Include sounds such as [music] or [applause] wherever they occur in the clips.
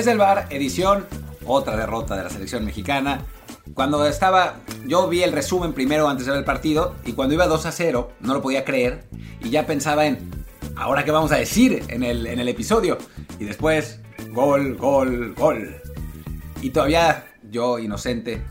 Desde el bar, edición, otra derrota de la selección mexicana. Cuando estaba, yo vi el resumen primero antes de ver el partido y cuando iba 2 a 0 no lo podía creer y ya pensaba en, ¿ahora qué vamos a decir en el, en el episodio? Y después, gol, gol, gol. Y todavía yo, inocente,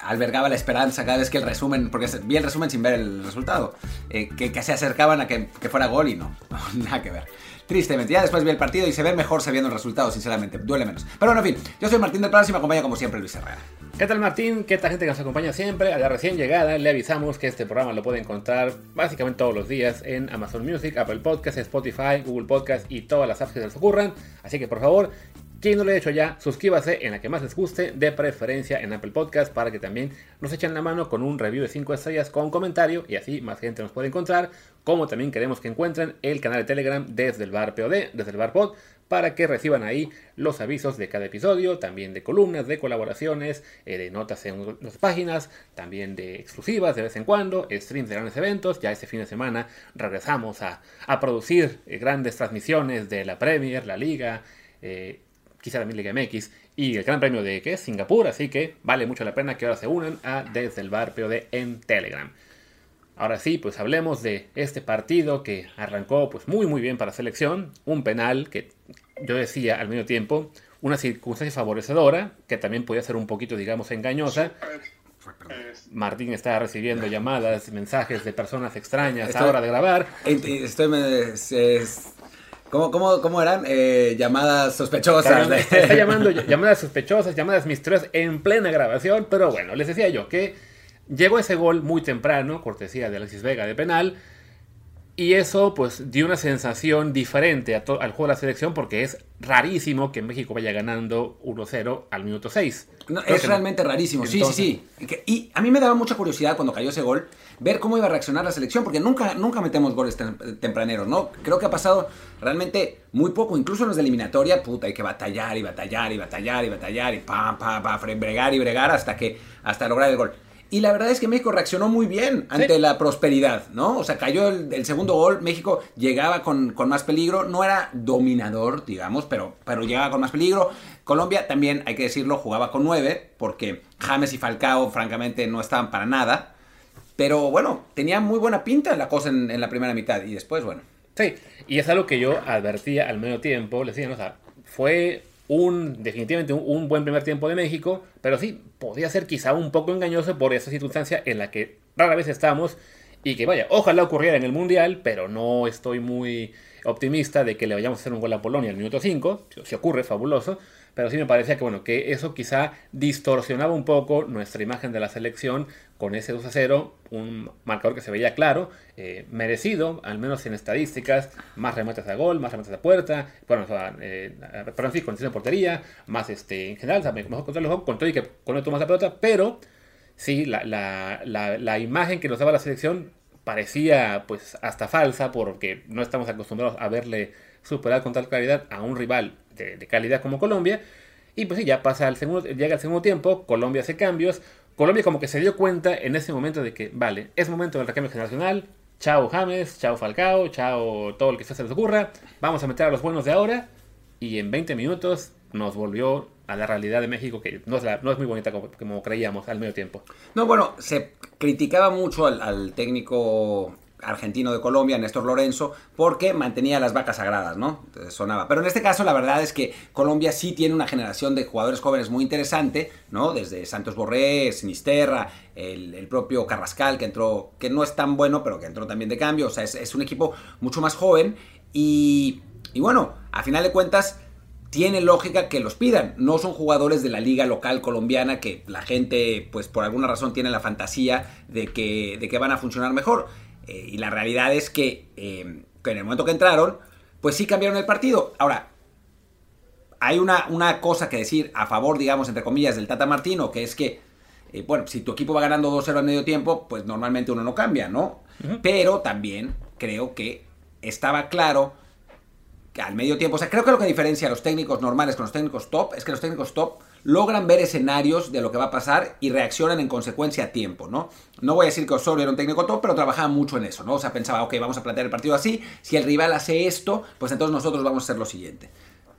albergaba la esperanza cada vez que el resumen, porque vi el resumen sin ver el resultado, eh, que, que, se acercaban a que, que fuera gol y no, [laughs] nada que ver. Tristemente, ya después vi el partido y se ve mejor sabiendo el resultado, sinceramente, duele menos. Pero bueno, en fin, yo soy Martín del Palacio y me acompaña como siempre Luis Herrera. ¿Qué tal Martín? ¿Qué tal gente que nos acompaña siempre? A la recién llegada le avisamos que este programa lo puede encontrar básicamente todos los días en Amazon Music, Apple Podcasts, Spotify, Google Podcasts y todas las apps que se les ocurran. Así que por favor, quien no lo ha hecho ya, suscríbase en la que más les guste, de preferencia en Apple Podcast, para que también nos echen la mano con un review de 5 estrellas con comentario y así más gente nos puede encontrar. Como también queremos que encuentren el canal de Telegram desde el bar POD, desde el bar Pod, para que reciban ahí los avisos de cada episodio, también de columnas, de colaboraciones, eh, de notas en las páginas, también de exclusivas de vez en cuando, streams de grandes eventos. Ya este fin de semana regresamos a, a producir eh, grandes transmisiones de la Premier, la Liga. Eh, quizá también Liga MX, y el Gran Premio de ¿qué? Singapur, así que vale mucho la pena que ahora se unan a Desde el Bar POD en Telegram. Ahora sí, pues hablemos de este partido que arrancó pues muy muy bien para la selección, un penal que yo decía al medio tiempo, una circunstancia favorecedora, que también podía ser un poquito, digamos, engañosa. Martín está recibiendo llamadas, mensajes de personas extrañas Estoy- a hora de grabar. Estoy, es- ¿cómo, cómo, cómo eran? Eh, llamadas sospechosas. Está, está llamando [laughs] llamadas sospechosas, llamadas misteriosas en plena grabación, pero bueno, les decía yo que llegó ese gol muy temprano, cortesía de Alexis Vega de penal, y eso pues dio una sensación diferente a al juego de la selección porque es rarísimo que México vaya ganando 1-0 al minuto 6. No, Creo es que- realmente rarísimo, sí, Entonces- sí, sí. Y a mí me daba mucha curiosidad cuando cayó ese gol, ver cómo iba a reaccionar la selección, porque nunca, nunca metemos goles tem- tempraneros, ¿no? Creo que ha pasado realmente muy poco, incluso en los de eliminatoria, puta, hay que batallar y batallar y batallar y batallar y pam, pam, pam, bregar y bregar hasta que, hasta lograr el gol. Y la verdad es que México reaccionó muy bien ante Sí. la prosperidad, ¿no? O sea, cayó el, el segundo gol, México llegaba con, con más peligro, no era dominador, digamos, pero, pero llegaba con más peligro. Colombia también, hay que decirlo, jugaba con nueve, porque James y Falcao, francamente, no estaban para nada. Pero bueno, tenía muy buena pinta la cosa en, en la primera mitad y después, bueno. Sí, y es algo que yo advertía al medio tiempo, les decía, ¿no? o sea, fue un, definitivamente un, buen primer tiempo de México, pero sí, podía ser quizá un poco engañoso por esa circunstancia en la que rara vez estamos y que vaya, ojalá ocurriera en el Mundial, pero no estoy muy optimista de que le vayamos a hacer un gol a Polonia al minuto 5, si ocurre, fabuloso, pero sí me parecía que bueno, que eso quizá distorsionaba un poco nuestra imagen de la selección con ese 2 a 0, un marcador que se veía claro, eh, merecido, al menos en estadísticas, más remates a gol, más remates a puerta, bueno, o sea, eh, de portería, más este, en general, o sea, mejor control del juego, con todo y que con más la pelota, pero sí, la, la, la, la imagen que nos daba la selección parecía pues hasta falsa porque no estamos acostumbrados a verle superar con tal claridad a un rival de, calidad como Colombia. Y pues sí, ya pasa el segundo, llega el segundo tiempo, Colombia hace cambios. Colombia como que se dio cuenta en ese momento de que, vale, es momento del recambio generacional. Chao James, chao Falcao, chao todo el que se les ocurra. Vamos a meter a los buenos de ahora. Y en 20 minutos nos volvió a la realidad de México, que no es, la- no es muy bonita como, creíamos al medio tiempo. No, bueno, se criticaba mucho al, al técnico argentino de Colombia, Néstor Lorenzo, porque mantenía las vacas sagradas, ¿no? Sonaba. Pero en este caso, la verdad es que Colombia sí tiene una generación de jugadores jóvenes muy interesante, ¿no? Desde Santos Borré, Sinisterra, el, el propio Carrascal, que entró, que no es tan bueno, pero que entró también de cambio. O sea, es, es un equipo mucho más joven y, y bueno, a final de cuentas, tiene lógica que los pidan. No son jugadores de la liga local colombiana que la gente, pues por alguna razón, tiene la fantasía de que, de que van a funcionar mejor. Eh, y la realidad es que, eh, que, en el momento que entraron, pues sí cambiaron el partido. Ahora, hay una, una cosa que decir a favor, digamos, entre comillas, del Tata Martino, que es que, eh, bueno, si tu equipo va ganando 2-0 al medio tiempo, pues normalmente uno no cambia, ¿no? Pero también creo que estaba claro al medio tiempo. O sea, creo que lo que diferencia a los técnicos normales con los técnicos top es que los técnicos top logran ver escenarios de lo que va a pasar y reaccionan en consecuencia a tiempo, ¿no? No voy a decir que Osorio era un técnico top, pero trabajaba mucho en eso, ¿no? O sea, pensaba, ok, vamos a plantear el partido así, si el rival hace esto, pues entonces nosotros vamos a hacer lo siguiente.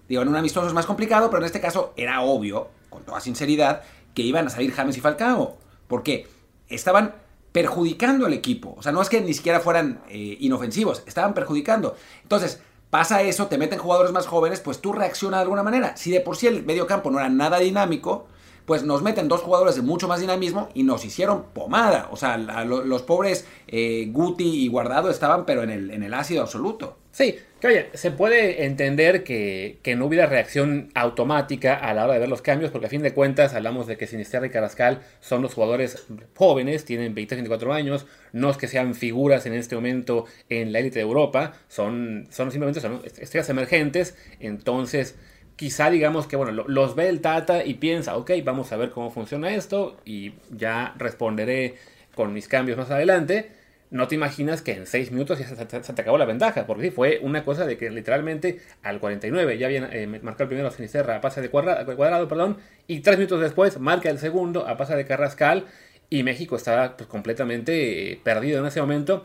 Digo, en un amistoso es más complicado, pero en este caso era obvio, con toda sinceridad, que iban a salir James y Falcao, porque estaban perjudicando al equipo. O sea, no es que ni siquiera fueran eh, inofensivos, estaban perjudicando. Entonces, pasa eso, te meten jugadores más jóvenes, pues tú reaccionas de alguna manera. Si de por sí el medio campo no era nada dinámico, pues nos meten dos jugadores de mucho más dinamismo y nos hicieron pomada. O sea, los pobres eh, Guti y Guardado estaban pero en el, en el ácido absoluto. Sí, que oye, se puede entender que, no hubiera reacción automática a la hora de ver los cambios, porque a fin de cuentas hablamos de que Sinisterra y Carrascal son los jugadores jóvenes, tienen 20, 24 años, no es que sean figuras en este momento en la élite de Europa, son, son simplemente estrellas emergentes, entonces quizá digamos que, bueno, los ve el Tata y piensa, ok, vamos a ver cómo funciona esto y ya responderé con mis cambios más adelante. No te imaginas que en 6 minutos ya se, te acabó la ventaja, porque sí, fue una cosa de que literalmente al 49 ya habían eh, marcado el primero Sinisterra a pase de cuadrado, cuadrado perdón, y 3 minutos después marca el segundo a pase de Carrascal y México estaba pues, completamente eh, perdido en ese momento.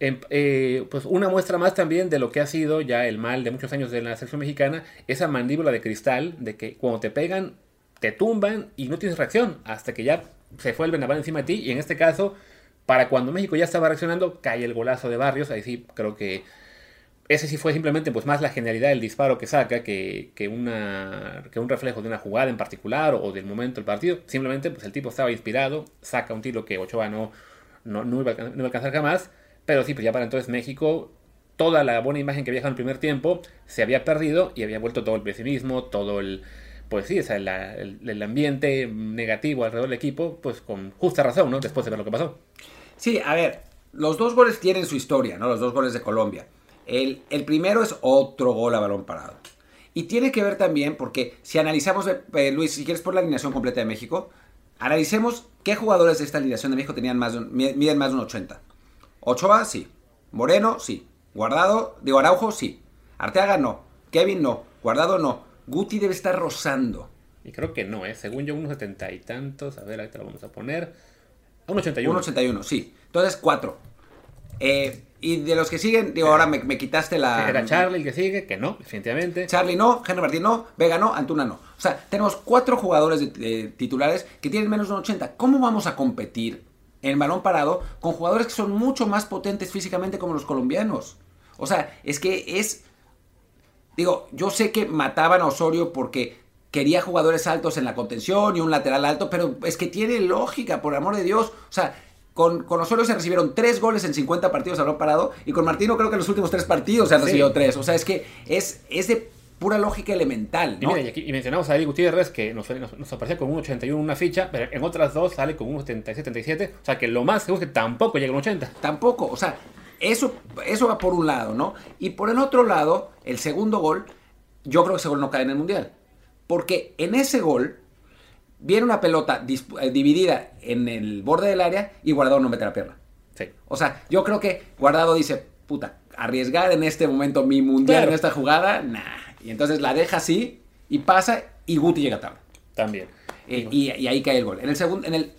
Em, eh, pues una muestra más también de lo que ha sido ya el mal de muchos años de la selección mexicana, esa mandíbula de cristal de que cuando te pegan, te tumban y no tienes reacción hasta que ya se fue el vendaval encima de ti. Y en este caso, para cuando México ya estaba reaccionando, cae el golazo de Barrios. Ahí sí creo que ese sí fue simplemente pues más la genialidad del disparo que saca que, que, una, que un reflejo de una jugada en particular o del momento del partido. Simplemente pues el tipo estaba inspirado, saca un tiro que Ochoa no, no, no, iba, a, no iba a alcanzar jamás pero sí, pues ya para entonces México, toda la buena imagen que había en el primer tiempo se había perdido y había vuelto todo el pesimismo, todo el, pues sí, o el, ambiente negativo alrededor del equipo, pues con justa razón, ¿no? Después de ver lo que pasó. Sí, a ver, los dos goles tienen su historia, ¿no? Los dos goles de Colombia. El, el primero es otro gol a balón parado. Y tiene que ver también porque si analizamos, eh, Luis, si quieres por la alineación completa de México, analicemos qué jugadores de esta alineación de México tenían más de, miden más de un 80. Ochoa, sí. Moreno, sí. Guardado, digo Araujo, sí. Arteaga, no. Kevin, no. Guardado, no. Guti debe estar rozando. Y creo que no, ¿eh? Según yo, unos setenta y tantos. A ver, ahí te lo vamos a poner. Un 81. Un 81, sí. Entonces, cuatro. Eh, y de los que siguen, digo, ahora me, quitaste la. Era Charlie el que sigue, que no, definitivamente. Charlie no, Henry Martín no, Vega no, Antuna no. O sea, tenemos cuatro jugadores titulares que tienen menos de un 80. ¿Cómo vamos a competir en balón parado con jugadores que son mucho más potentes físicamente como los colombianos. O sea, es que es... Digo, yo sé que mataban a Osorio porque quería jugadores altos en la contención y un lateral alto, pero es que tiene lógica, por amor de Dios. O sea, con, con, Osorio se recibieron tres goles en 50 partidos a balón parado y con Martino creo que en los últimos tres partidos se han recibido tres. O sea, es que es, es de pura lógica elemental. ¿no? Y, y, mencionamos a Eddie Gutiérrez que nos, nos, aparecía con un 81 en una ficha, pero en otras dos sale con un 77-77. O sea que lo más seguro es que tampoco llega a un 80. Tampoco, o sea, eso, eso va por un lado, ¿no? Y por el otro lado, el segundo gol, yo creo que ese gol no cae en el Mundial. Porque en ese gol viene una pelota eh, dividida en el borde del área y Guardado no mete la pierna. Sí. O sea, yo creo que Guardado dice, puta, arriesgar en este momento mi Mundial en esta jugada, nah y entonces la deja así y pasa y Guti llega tarde. También. Eh, y, ahí cae el gol. En el segundo, en el,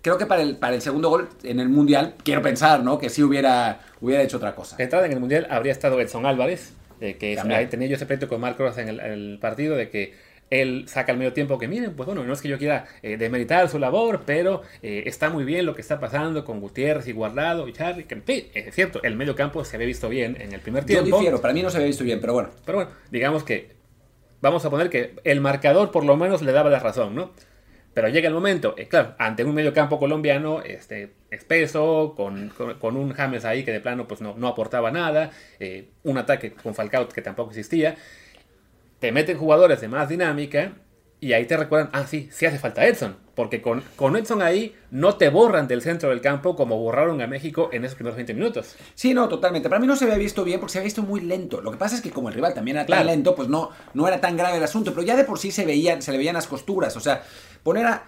creo que para el, para el segundo gol en el Mundial, quiero pensar, ¿no? Que sí hubiera, hubiera hecho otra cosa. De entrada en el Mundial habría estado Edson Álvarez, que ahí tenía yo ese pleito con Marc Ross en el, partido de que él saca al medio tiempo que miren, pues bueno, no es que yo quiera eh, demeritar su labor, pero eh, está muy bien lo que está pasando con Gutiérrez y Guardado y Charlie, que es cierto, el medio campo se había visto bien en el primer tiempo. Yo difiero, para mí no se había visto bien, pero bueno. Pero bueno, digamos que vamos a poner que el marcador por lo menos le daba la razón, ¿no? Pero llega el momento, eh, claro, ante un medio campo colombiano este, espeso, con, con, un James ahí que de plano pues no, no aportaba nada, un ataque con Falcao que tampoco existía, te meten jugadores de más dinámica y ahí te recuerdan, ah, sí, sí hace falta Edson. Porque con, con Edson ahí no te borran del centro del campo como borraron a México en esos primeros 20 minutos. Sí, no, totalmente. Para mí no se había visto bien porque se había visto muy lento. Lo que pasa es que como el rival también era Claro. tan lento, pues no, no era tan grave el asunto. Pero ya de por sí se veían, se le veían las costuras. O sea, poner a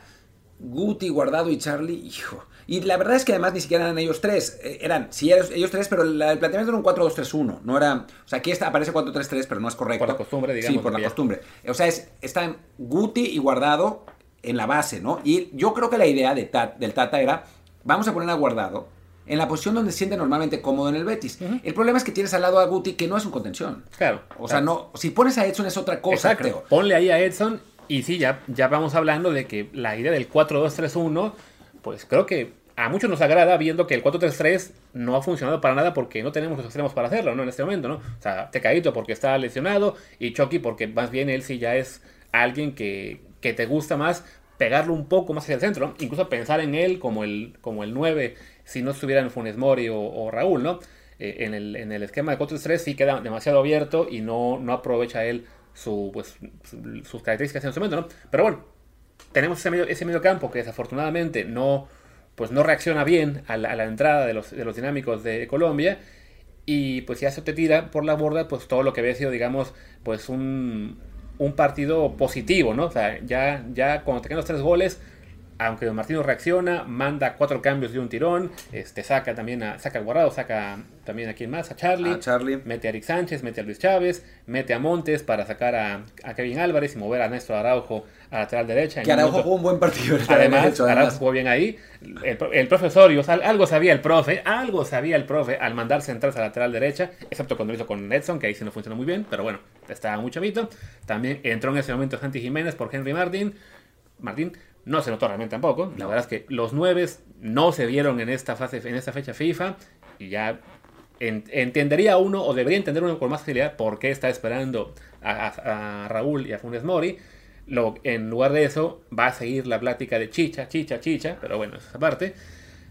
Guti, Guardado y Charlie, hijo. Y la verdad es que además ni siquiera eran ellos tres. Eh, Eran, sí, ellos, ellos tres, pero la- el planteamiento era un 4-2-3-1. No era. O sea, aquí está, aparece 4-3-3, pero no es correcto. Por la costumbre, digamos, Sí, por la ya- costumbre. O sea, es, están Guti y Guardado en la base, ¿no? Y yo creo que la idea de del Tata era, vamos a poner a Guardado en la posición donde se siente normalmente cómodo en el Betis. El problema es que tienes al lado a Guti que no es un contención. Claro. O sea, no, si pones a Edson es otra cosa, Exacto. creo. Ponle ahí a Edson y sí, ya, ya vamos hablando de que la idea del 4-2-3-1, pues creo que a muchos nos agrada viendo que el 4-3-3 no ha funcionado para nada porque no tenemos los extremos para hacerlo, ¿no? En este momento, ¿no? O sea, porque está lesionado y Chucky porque más bien él sí ya es alguien que, que te gusta más pegarlo un poco más hacia el centro, ¿no? Incluso pensar en él como el, como el 9 si no estuvieran Funes Mori o, Raúl, ¿no? Eh, en, el, en el esquema de 4-3 sí queda demasiado abierto y no, no aprovecha él su, pues, su- sus características en su momento, ¿no? Pero bueno, tenemos ese medio, ese medio campo que desafortunadamente no, pues no reacciona bien a la, a la entrada de los, de los dinámicos de Colombia. Y pues ya se te tira por la borda pues todo lo que había sido, digamos, pues un, un partido positivo, ¿no? O sea, ya, ya cuando te los tres goles, aunque Don Martino reacciona, manda cuatro cambios de un tirón, este, saca también a, saca a Guardado, saca también a quién más, a Charlie, A Charlie. mete a Eric Sánchez, mete a Luis Chávez, mete a Montes para sacar a, a Kevin Álvarez y mover a Néstor Araujo a lateral derecha. Que Araujo jugó un buen partido. Además, Araujo jugó bien ahí. El, el profesor, algo sabía el profe, algo sabía el profe al mandar centrarse a lateral derecha, excepto cuando lo hizo con Edson, que ahí sí no funcionó muy bien, pero bueno, estaba muy chavito. También entró en ese momento Santi Jiménez por Henry Martin. Martín no se notó realmente tampoco. La verdad es que los nueves no se vieron en esta fase, en esta fecha FIFA, y ya en- entendería uno, o debería entender uno con más facilidad, por qué está esperando a, a- a Raúl y a Funes Mori. Lo, en lugar de eso, va a seguir la plática de chicha, chicha, chicha, pero bueno, esa parte.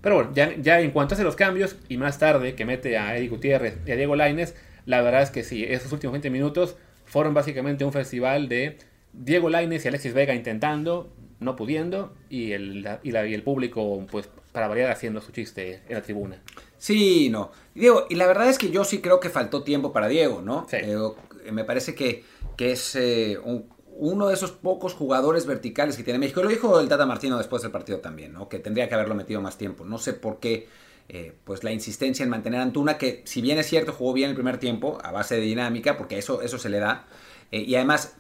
Pero bueno, ya, ya en cuanto hace los cambios, y más tarde que mete a Eddie Gutiérrez y a Diego Laines, la verdad es que sí, esos últimos 20 minutos fueron básicamente un festival de Diego Laines y Alexis Vega intentando, no pudiendo, y el, y, la- y el público, pues, para variar, haciendo su chiste en la tribuna. Sí, no. Diego, y la verdad es que yo sí creo que faltó tiempo para Diego, ¿no? Sí. Eh, me parece que, que es eh, un- uno de esos pocos jugadores verticales que tiene México. Lo dijo el Tata Martino después del partido también, ¿no? Que tendría que haberlo metido más tiempo. No sé por qué, eh, pues la insistencia en mantener a Antuna, que si bien es cierto, jugó bien el primer tiempo, a base de dinámica, porque eso, eso se le da. Eh, y además,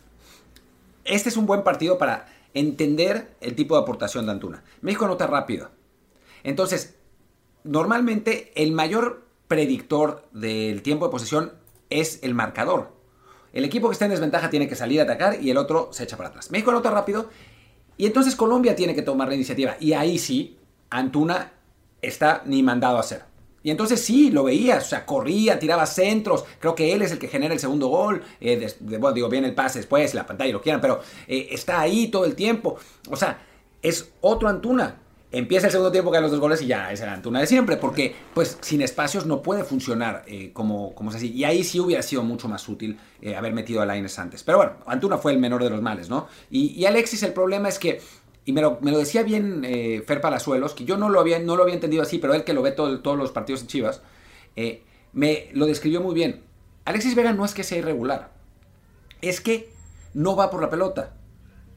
este es un buen partido para entender el tipo de aportación de Antuna. México anota rápido. Entonces, normalmente el mayor predictor del tiempo de posesión es el marcador. El equipo que está en desventaja tiene que salir a atacar y el otro se echa para atrás. México anota rápido y entonces Colombia tiene que tomar la iniciativa. Y ahí sí, Antuna está ni mandado a hacer. Y entonces sí, lo veías, o sea, corría, tiraba centros. Creo que él es el que genera el segundo gol. eh, bueno, digo, viene el pase después, la pantalla, lo quieran, pero eh, está ahí todo el tiempo. O sea, es otro Antuna. Empieza el segundo tiempo, caen los dos goles y ya es el Antuna de siempre, porque pues sin espacios no puede funcionar eh, como, como es así. Y ahí sí hubiera sido mucho más útil haber metido a Laines antes. Pero bueno, Antuna fue el menor de los males, ¿no? Y, y Alexis, el problema es que, y me lo, me lo decía bien eh, Fer Palazuelos, que yo no lo, había, no lo había entendido así, pero él que lo ve todo- todos los partidos en Chivas, eh, me lo describió muy bien. Alexis Vega no es que sea irregular, es que no va por la pelota.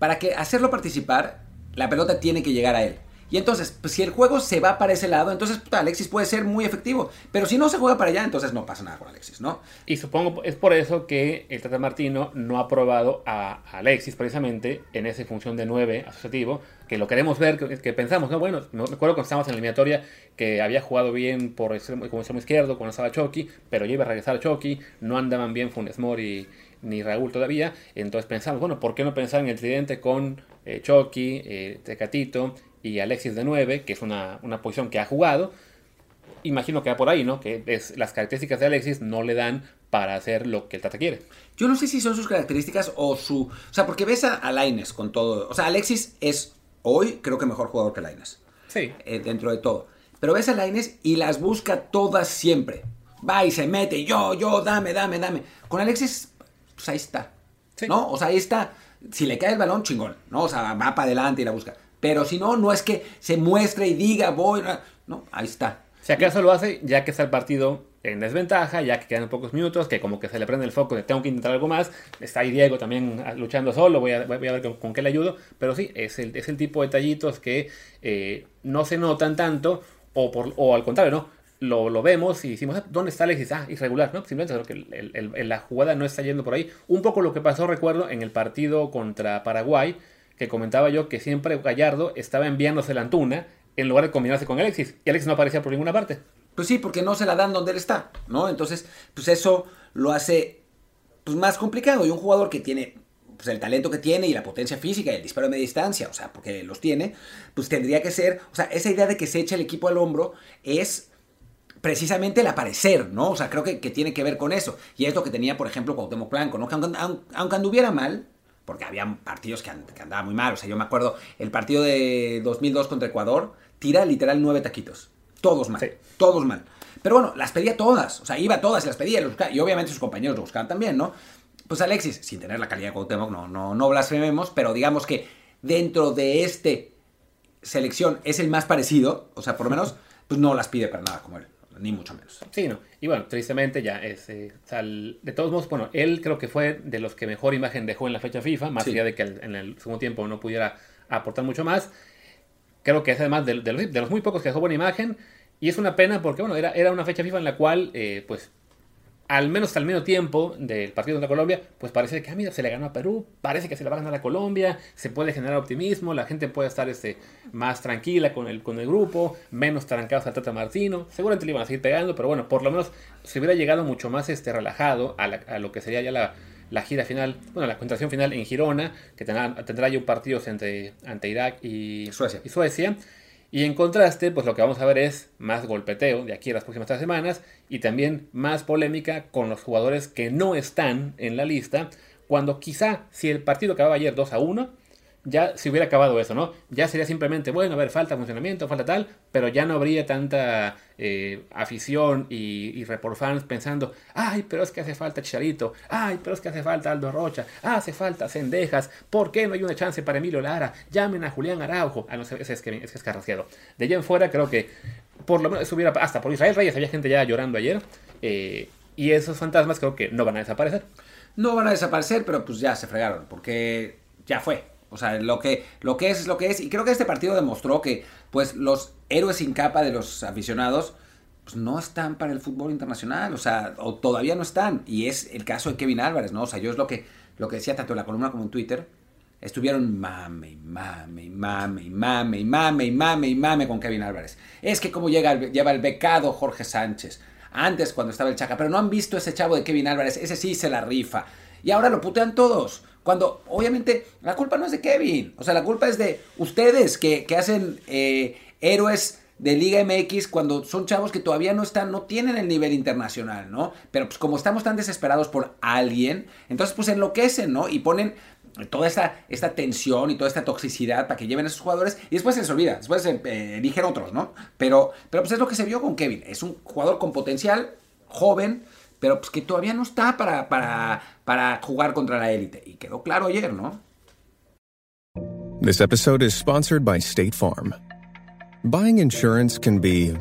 Para que hacerlo participar, la pelota tiene que llegar a él. Y entonces, pues, si el juego se va para ese lado, entonces puta, Alexis puede ser muy efectivo. Pero si no se juega para allá, entonces no pasa nada con Alexis, ¿no? Y supongo es por eso que el Tata Martino no ha probado a Alexis precisamente en esa función de 9 asociativo, que lo queremos ver, que, que pensamos, ¿no? Bueno, me acuerdo cuando estábamos en la eliminatoria que había jugado bien por extremo, como extremo izquierdo cuando estaba Chucky, pero ya iba a regresar a Chucky, no andaban bien Funes Mori ni Raúl todavía, entonces pensamos, bueno, ¿por qué no pensar en el tridente con eh, Chucky, eh, Tecatito y Alexis de 9, que es una, una posición que ha jugado? Imagino que va por ahí, ¿no? Que es, las características de Alexis no le dan para hacer lo que el Tata quiere. Yo no sé si son sus características o su... O sea, porque ves a, a con todo... O sea, Alexis es hoy creo que mejor jugador que Lainez. Sí. eh, dentro de todo. Pero ves a Lainez y las busca todas siempre. Va y se mete, yo, yo, dame, dame, dame. Con Alexis, pues ahí está. ¿no? O sea, ahí está. Si le cae el balón, chingón, ¿no? O sea, va para adelante y la busca. Pero si no, no es que se muestre y diga, voy, no, ahí está. Si acaso lo hace, ya que está el partido en desventaja, ya que quedan pocos minutos, que como que se le prende el foco de tengo que intentar algo más. Está ahí Diego también ah, luchando solo, voy a, voy a ver con, qué le ayudo. Pero sí, es el, es el tipo de detallitos que eh, no se notan tanto, o, por, o al contrario, ¿no? Lo, lo, vemos y decimos, ah, ¿dónde está Alexis? Ah, irregular, ¿no? Simplemente creo que la jugada no está yendo por ahí. Un poco lo que pasó, recuerdo, en el partido contra Paraguay, que comentaba yo que siempre Gallardo estaba enviándose la Antuna en lugar de combinarse con Alexis. Y Alexis no aparecía por ninguna parte. Pues sí, porque no se la dan donde él está, ¿no? Entonces, pues eso lo hace pues, más complicado. Y un jugador que tiene pues, el talento que tiene y la potencia física y el disparo de distancia, o sea, porque los tiene, pues tendría que ser, o sea, esa idea de que se echa el equipo al hombro es precisamente el aparecer, ¿no? O sea, creo que, tiene que ver con eso. Y es lo que tenía, por ejemplo, Cuauhtémoc Blanco, ¿no? Que aunque, aunque anduviera mal, porque había partidos que, que andaban muy mal, o sea, yo me acuerdo el partido de 2002 contra Ecuador, tira literal nueve taquitos. Todos mal. Todos mal. Pero bueno, las pedía todas. O sea, iba todas y las pedía. Y, obviamente sus compañeros lo buscaban también, ¿no? Pues Alexis, sin tener la calidad de Cuauhtémoc, no, no, no blasfememos, pero digamos que dentro de este selección es el más parecido. O sea, por lo menos, pues no las pide para nada como él. Ni mucho menos. Sí, no. Y bueno, tristemente ya es. Eh, de todos modos, bueno, él creo que fue de los que mejor imagen dejó en la fecha FIFA, más allá de que en el segundo tiempo no pudiera aportar mucho más. Creo que es además de, los, muy pocos que dejó buena imagen. Y es una pena porque, bueno, era, era una fecha FIFA en la cual, eh, pues, al menos el medio tiempo del partido contra Colombia, pues parece que, ah, mira, se le ganó a Perú, parece que se le va a ganar a Colombia, se puede generar optimismo, la gente puede estar este, más tranquila con el, con el grupo, menos trancados al Tata Martino, seguramente le iban a seguir pegando, pero bueno, por lo menos se hubiera llegado mucho más este, relajado a, a lo que sería ya la, la gira final, bueno, la contratación final en Girona, que tendrá, tendrá ya un partido entre, ante Irak y Suecia. y Suecia. Y en contraste, pues lo que vamos a ver es más golpeteo de aquí a las próximas tres semanas y también más polémica con los jugadores que no están en la lista, cuando quizá si el partido acababa ayer 2 a 1, ya se hubiera acabado eso, ¿no? Ya sería simplemente, bueno, a ver, falta funcionamiento, falta tal, pero ya no habría tanta eh, afición y, y report fans pensando, ay, pero es que hace falta Chicharito, ay, pero es que hace falta Aldo Rocha, ah, hace falta Cendejas, ¿por qué no hay una chance para Emilio Lara? Llamen a Julián Araujo. Ah, no ese es que es, carraciado. De allá en fuera creo que por lo menos hubiera, hasta por Israel Reyes había gente ya llorando ayer, eh, y esos fantasmas creo que no van a desaparecer. No van a desaparecer, pero pues ya se fregaron, porque ya fue. O sea, lo que, lo que es es lo que es. Y creo que este partido demostró que, pues, los héroes sin capa de los aficionados, pues, no están para el fútbol internacional. O sea, o todavía no están. Y es el caso de Kevin Álvarez, ¿no? O sea, yo es lo que, lo que decía tanto en la columna como en Twitter. Estuvieron mame mame mame mame mame y mame y mame con Kevin Álvarez. Es que como llega, lleva el becado Jorge Sánchez. Antes cuando estaba el Chaca. Pero no han visto ese chavo de Kevin Álvarez. Ese sí se la rifa. Y ahora lo putean todos. Cuando obviamente la culpa no es de Kevin, o sea, la culpa es de ustedes que, hacen eh, héroes de Liga MX cuando son chavos que todavía no están, no tienen el nivel internacional, ¿no? Pero pues como estamos tan desesperados por alguien, entonces pues enloquecen, ¿no? Y ponen toda esta, esta tensión y toda esta toxicidad para que lleven a esos jugadores y después se les olvida, después se eh, eligen otros, ¿no? Pero, pero pues es lo que se vio con Kevin, es un jugador con potencial, joven, pero pues que todavía no está para, para, para jugar contra la élite. Y quedó claro ayer, ¿no? This episode is sponsored by State Farm. Buying insurance can be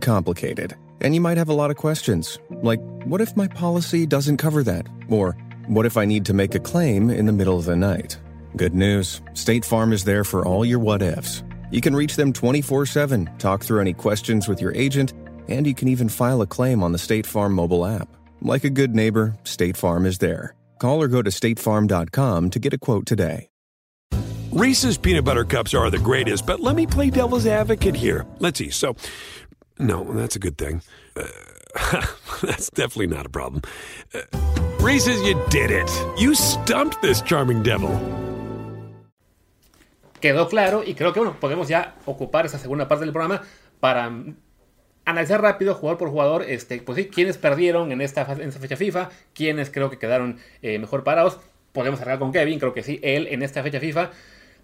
complicated, and you might have a lot of questions, like what if my policy doesn't cover that? Or what if I need to make a claim in the middle of the night? Good news State Farm is there for all your what ifs. You can reach them 24 7, talk through any questions with your agent, and you can even file a claim on the State Farm mobile app. Like a good neighbor, State Farm is there. Call or go to statefarm.com to get a quote today. Reese's peanut butter cups are the greatest, but let me play devil's advocate here. Let's see. So, no, that's a good thing. Uh, [laughs] that's definitely not a problem. Uh, Reese's, you did it. You stumped this charming devil. Quedó claro y creo que bueno, podemos ya ocupar esa segunda parte del programa para analizar rápido, jugador por jugador, este, pues sí, quiénes perdieron en esta, en esta fecha FIFA, quiénes creo que quedaron eh, mejor parados. Podemos arreglar con Kevin, creo que sí, él en esta fecha FIFA.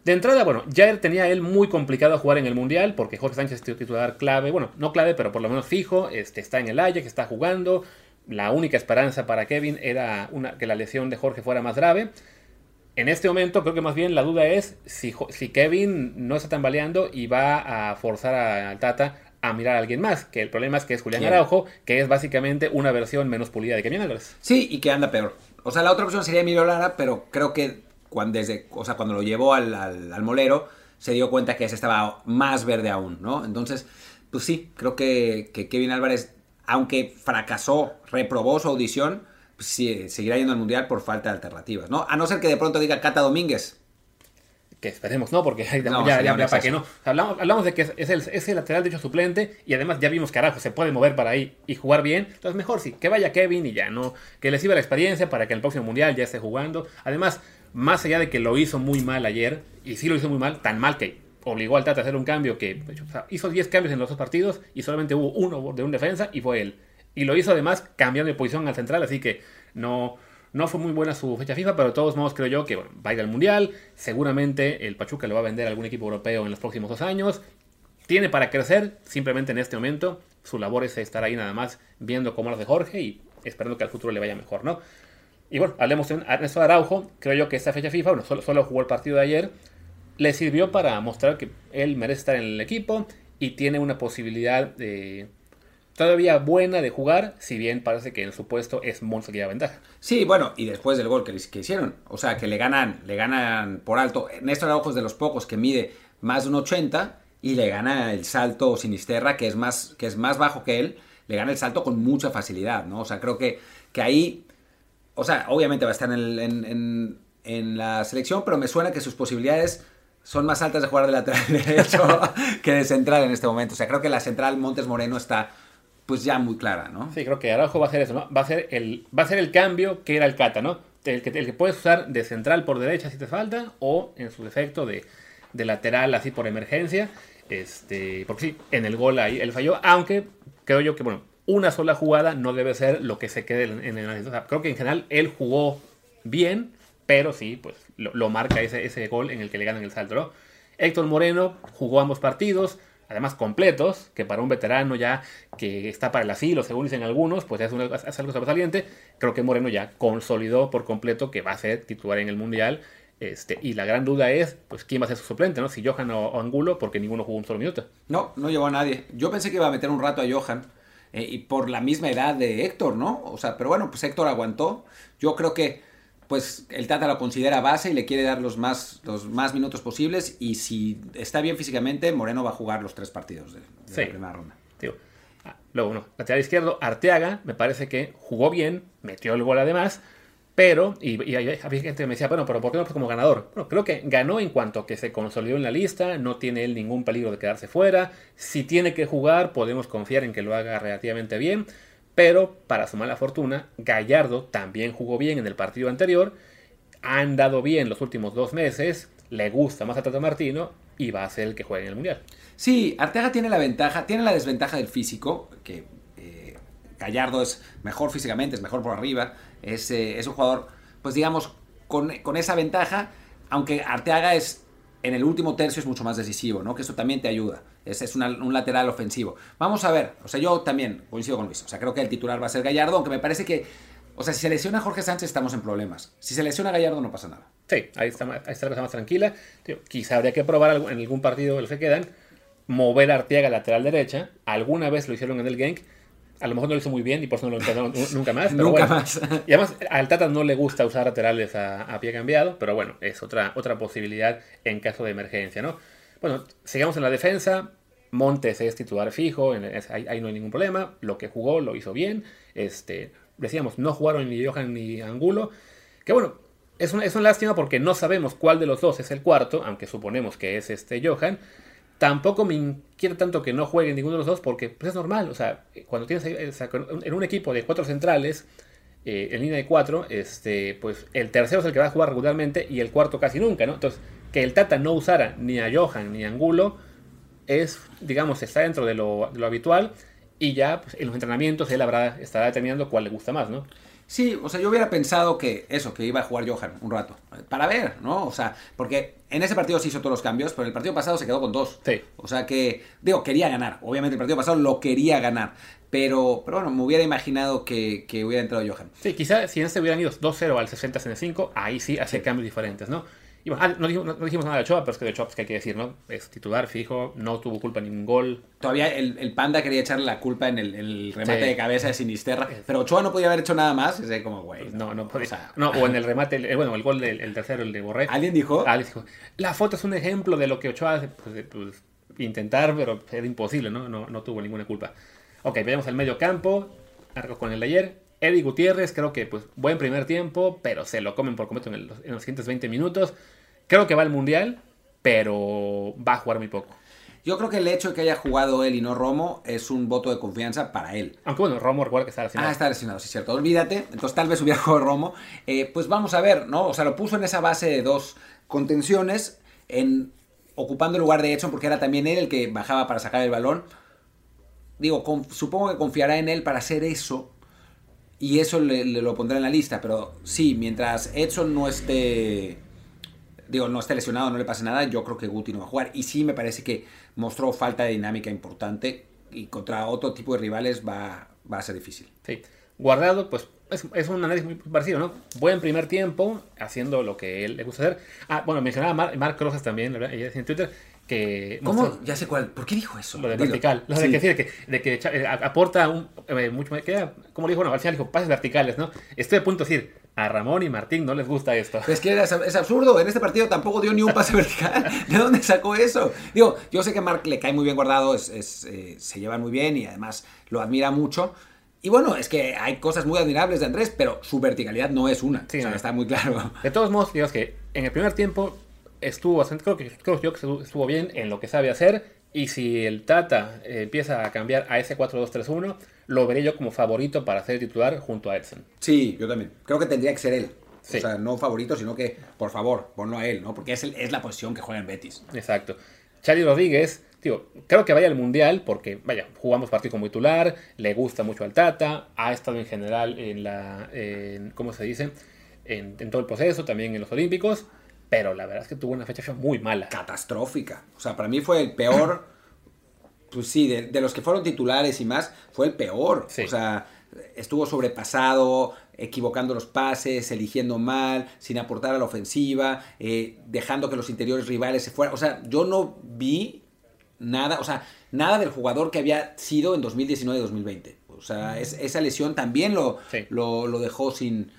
De entrada, bueno, ya tenía él muy complicado jugar en el Mundial, porque Jorge Sánchez es titular clave, bueno, no clave, pero por lo menos fijo, este, está en el Ajax, está jugando. La única esperanza para Kevin era una, que la lesión de Jorge fuera más grave. en este momento creo que más bien la duda es si, si Kevin no está tambaleando y va a forzar a Tata a mirar a alguien más, que el problema es que es Julián Araujo, que es básicamente una versión menos pulida de Kevin Álvarez. Sí, y que anda peor. O sea, la otra opción sería Emilio Lara, pero creo que cuando, desde, o sea, cuando lo llevó al, al, molero, se dio cuenta que ese estaba más verde aún, ¿no? Entonces, pues sí, creo que, que Kevin Álvarez, aunque fracasó, reprobó su audición, pues sí, seguirá yendo al Mundial por falta de alternativas, ¿no? A no ser que de pronto diga Cata Domínguez, que esperemos no, porque ya, ya, para que no. Hablamos, hablamos, de que es, el, es el lateral derecho suplente y además ya vimos que Araujo se puede mover para ahí y jugar bien. Entonces mejor sí, que vaya Kevin y ya, no que le sirva la experiencia para que en el próximo mundial ya esté jugando. Además, más allá de que lo hizo muy mal ayer, y sí lo hizo muy mal, tan mal que obligó al Tata a hacer un cambio que hizo 10 cambios en los dos partidos y solamente hubo uno de un defensa y fue él. Y lo hizo además cambiando de posición al central, así que no, no fue muy buena su fecha FIFA, pero de todos modos creo yo que va a ir al Mundial. Seguramente el Pachuca lo va a vender a algún equipo europeo en los próximos dos años. Tiene para crecer, simplemente en este momento. Su labor es estar ahí nada más viendo cómo lo hace Jorge y esperando que al futuro le vaya mejor, ¿no? Y bueno, hablemos de Ernesto Araujo. Creo yo que esta fecha FIFA, bueno, solo, solo jugó el partido de ayer, le sirvió para mostrar que él merece estar en el equipo y tiene una posibilidad de todavía buena de jugar, si bien parece que en su puesto es Monza ventaja. Sí, bueno, y después del gol que, hicieron, o sea, que le ganan, le ganan por alto. Néstor Araujo es de los pocos que mide más de un 80 y le gana el salto Sinisterra, que es más, que es más bajo que él, le gana el salto con mucha facilidad, ¿no? O sea, creo que, que ahí, o sea, obviamente va a estar en, en la selección, pero me suena que sus posibilidades son más altas de jugar de lateral [laughs] derecho que de central en este momento. O sea, creo que la central Montes Moreno está pues ya muy clara, ¿no? Sí, creo que Araujo va a hacer eso, ¿no? Va a ser el, va a ser el cambio que era el Cata, ¿no? El que, el que puedes usar de central por derecha si te falta, o en su defecto de, de lateral así por emergencia. Este, porque sí, en el gol ahí él falló, aunque creo yo que, bueno, una sola jugada no debe ser lo que se quede en el análisis. creo que en general él jugó bien, pero sí, pues lo, marca ese, ese gol en el que le ganan el salto, ¿no? Héctor Moreno jugó ambos partidos, además completos, que para un veterano ya que está para el asilo, según dicen algunos, pues es, algo sobresaliente. Creo que Moreno ya consolidó por completo que va a ser titular en el Mundial. Este, y la gran duda es, pues, ¿quién va a ser su suplente, no? Si Johan o, Angulo, porque ninguno jugó un solo minuto. No, no llevó a nadie. Yo pensé que iba a meter un rato a Johan, eh, y por la misma edad de Héctor, ¿no? O sea, pero bueno, pues Héctor aguantó. Yo creo que pues el Tata lo considera base y le quiere dar los más, los más minutos posibles. Y si está bien físicamente, Moreno va a jugar los tres partidos de, la primera ronda. Ah, luego, no, lateral izquierdo, Arteaga, me parece que jugó bien, metió el gol además, pero, y, y, había gente que me decía, bueno, pero ¿por qué no como ganador? Bueno, creo que ganó en cuanto que se consolidó en la lista, no tiene él ningún peligro de quedarse fuera. Si tiene que jugar, podemos confiar en que lo haga relativamente bien. Pero, para su mala fortuna, Gallardo también jugó bien en el partido anterior, ha andado bien los últimos dos meses, le gusta más a Tata Martino y va a ser el que juegue en el Mundial. Sí, Arteaga tiene la ventaja, tiene la desventaja del físico, que eh, Gallardo es mejor físicamente, es mejor por arriba, es, eh, es un jugador, pues digamos, con, con esa ventaja, aunque Arteaga es en el último tercio es mucho más decisivo, ¿no? Que eso también te ayuda. Es, es un lateral ofensivo. Vamos a ver, o sea, yo también coincido con Luis. O sea, creo que el titular va a ser Gallardo, aunque me parece que, o sea, si se lesiona Jorge Sánchez estamos en problemas. Si se lesiona Gallardo no pasa nada. Sí, ahí está, ahí la cosa más tranquila. quizá habría que probar en algún partido los que quedan, mover a Arteaga lateral derecha. Alguna vez lo hicieron en el Genk a lo mejor no lo hizo muy bien y por eso no lo empezaron nunca más. nunca más. y además, al Tata no le gusta usar laterales a, pie cambiado, pero bueno, es otra, otra posibilidad en caso de emergencia, ¿no? Bueno, sigamos en la defensa. Montes es titular fijo, ahí, no hay ningún problema. Lo que jugó lo hizo bien. Este, decíamos, no jugaron ni Johan ni Angulo. Que bueno, es una, es una lástima porque no sabemos cuál de los dos es el cuarto, aunque suponemos que es este Johan. Tampoco me inquieta tanto que no juegue ninguno de los dos porque pues, es normal. O sea, cuando tienes en un equipo de cuatro centrales, eh, en línea de cuatro, este, pues el tercero es el que va a jugar regularmente y el cuarto casi nunca, ¿no? Entonces, que el Tata no usara ni a Johan ni a Angulo es, digamos, está dentro de lo, habitual y ya pues, en los entrenamientos él habrá, estará determinando cuál le gusta más, ¿no? Sí, o sea, yo hubiera pensado que eso, que iba a jugar Johan un rato. Para ver, ¿no? O sea, porque en ese partido sí hizo todos los cambios, pero en el partido pasado se quedó con dos. Sí. O sea que, digo, quería ganar. Obviamente el partido pasado lo quería ganar. Pero, pero bueno, me hubiera imaginado que, que hubiera entrado Johan. Sí, quizá si en este hubieran ido 2-0 al 60-65, ahí sí hace cambios diferentes, ¿no? Y ah, no, dijimos, no, no dijimos nada de Ochoa, pero es que de Ochoa, pues, que hay que decir, ¿no? Es titular fijo, no tuvo culpa en ningún gol. Todavía el, el Panda quería echarle la culpa en el, remate Sí. de cabeza de Sinisterra. Pero Ochoa no podía haber hecho nada más. Es como, güey. No, no podía. O sea, no, o en el [laughs] remate, el- eh, bueno, el gol del el tercero, el de Borré. ¿Alguien dijo? Alex dijo, la foto es un ejemplo de lo que Ochoa hace, pues, pues, intentar, pero era imposible, ¿no? ¿no? No tuvo ninguna culpa. Ok, veamos el medio campo, arco con el de ayer. Eddie Gutiérrez, creo que pues buen primer tiempo, pero se lo comen por completo en, el- en los siguientes 20 minutos. Creo que va al Mundial, pero va a jugar muy poco. Yo creo que el hecho de que haya jugado él y no Romo es un voto de confianza para él. Aunque bueno, Romo recuerda que está haciendo... Ah, está lesionado, sí, cierto. Olvídate. Entonces tal vez hubiera [laughs] jugado Romo. Eh, pues vamos a ver, ¿no? O sea, lo puso en esa base de dos contenciones, en, ocupando el lugar de Edson, porque era también él el que bajaba para sacar el balón. Digo, con- supongo que confiará en él para hacer eso. Y eso le, le lo pondrá en la lista. Pero sí, mientras Edson no esté. Digo, no esté lesionado, no le pase nada, yo creo que Guti no va a jugar. Y sí me parece que mostró falta de dinámica importante. Y contra otro tipo de rivales va, va a ser difícil. Sí. Guardado, pues es, es un análisis muy parecido, ¿no? Buen primer tiempo, haciendo lo que él le gusta hacer. Ah, bueno, mencionaba a Mar- Mark Rosas también. Ella en Twitter, que... ¿Cómo? mostró Ya sé cuál. ¿Por qué dijo eso? Lo de Dilo. vertical. Lo de Sí. que de que, de que eh, aporta un, eh, mucho más... que, como le dijo, bueno, al final dijo, pases verticales, ¿no? Estoy a punto de decir, a Ramón y Martín no les gusta esto. Es que es, es absurdo. En este partido tampoco dio ni un pase [laughs] vertical. ¿De dónde sacó eso? Digo, yo sé que a Mark le cae muy bien guardado, es, es, eh, se llevan muy bien y además lo admira mucho. Y bueno, es que hay cosas muy admirables de Andrés, pero su verticalidad no es una. Sí, o sea, no. está muy claro. De todos modos, digamos que en el primer tiempo estuvo bastante, creo que creo yo que estuvo- bien en lo que sabe hacer. Y si el Tata eh, empieza a cambiar a ese 4-2-3-1, lo veré yo como favorito para ser titular junto a Edson. Sí, yo también. Creo que tendría que ser él. Sí. O sea, no favorito, sino que, por favor, ponlo a él, ¿no? Porque es, el- es la posición que juega en Betis. Exacto. Charlie Rodríguez, digo, creo que vaya al Mundial porque, vaya, jugamos partido como titular, le gusta mucho al Tata, ha estado en general en la, en- ¿cómo se dice? En, en todo el proceso, también en los Olímpicos, pero la verdad es que tuvo una fecha muy mala. catastrófica. O sea, para mí fue el peor. Pues sí, de, de los que fueron titulares y más, fue el peor. Sí. O sea, estuvo sobrepasado, equivocando los pases, eligiendo mal, sin aportar a la ofensiva, eh, dejando que los interiores rivales se fueran. O sea, yo no vi nada, o sea, nada del jugador que había sido en 2019-2020. O sea, es- esa lesión también lo, Sí. lo, lo dejó sin,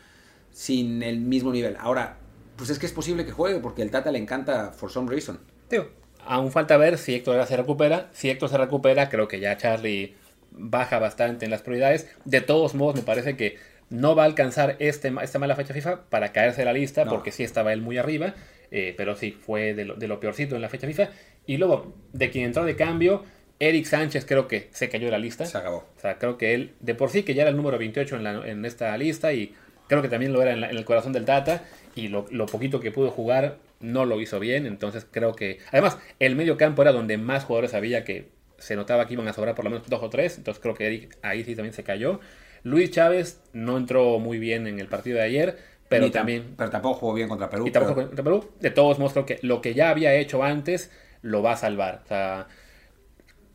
sin el mismo nivel. Ahora, pues es que es posible que juegue porque el Tata le encanta for some reason. Digo, aún falta ver si Héctor se recupera. Si Héctor se recupera, creo que ya Charlie baja bastante en las prioridades. De todos modos, me parece que no va a alcanzar este, esta mala fecha FIFA para caerse de la lista, No. porque sí estaba él muy arriba, eh, pero sí fue de lo, de lo peorcito en la fecha FIFA. Y luego, de quien entró de cambio, Eric Sánchez creo que se cayó de la lista. Se acabó. O sea, creo que él, de por sí, que ya era el número 28 en, la- en esta lista y creo que también lo era en, la- en el corazón del Tata y lo, lo poquito que pudo jugar no lo hizo bien, entonces creo que... Además, el medio campo era donde más jugadores había que se notaba que iban a sobrar por lo menos dos o tres, entonces creo que Eric ahí sí también se cayó. Luis Chávez no entró muy bien en el partido de ayer, pero Ni también... Pero tampoco jugó bien contra Perú. Y tampoco pero- contra Perú. De todos modos, creo que lo que ya había hecho antes lo va a salvar. O sea,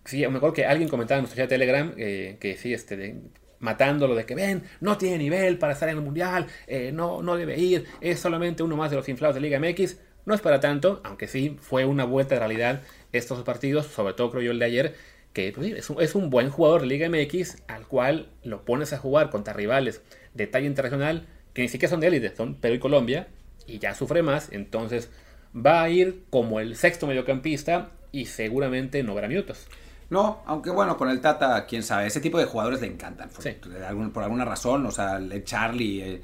sí, me acuerdo que alguien comentaba en nuestro chat de Telegram eh, que sí, este, de- matándolo de que ven, no tiene nivel para estar en el mundial, eh, no, no debe ir, es solamente uno más de los inflados de Liga MX. No es para tanto, aunque sí fue una vuelta de realidad estos dos partidos, sobre todo creo yo el de ayer, que pues, es, un, es un buen jugador de Liga MX al cual lo pones a jugar contra rivales de talla internacional que ni siquiera son de élite, son Perú y Colombia, y ya sufre más, entonces va a ir como el sexto mediocampista y seguramente no verá minutos. No, aunque bueno, con el Tata, quién sabe, ese tipo de jugadores le encantan. Por, Sí. por alguna razón, o sea, el Charlie. eh,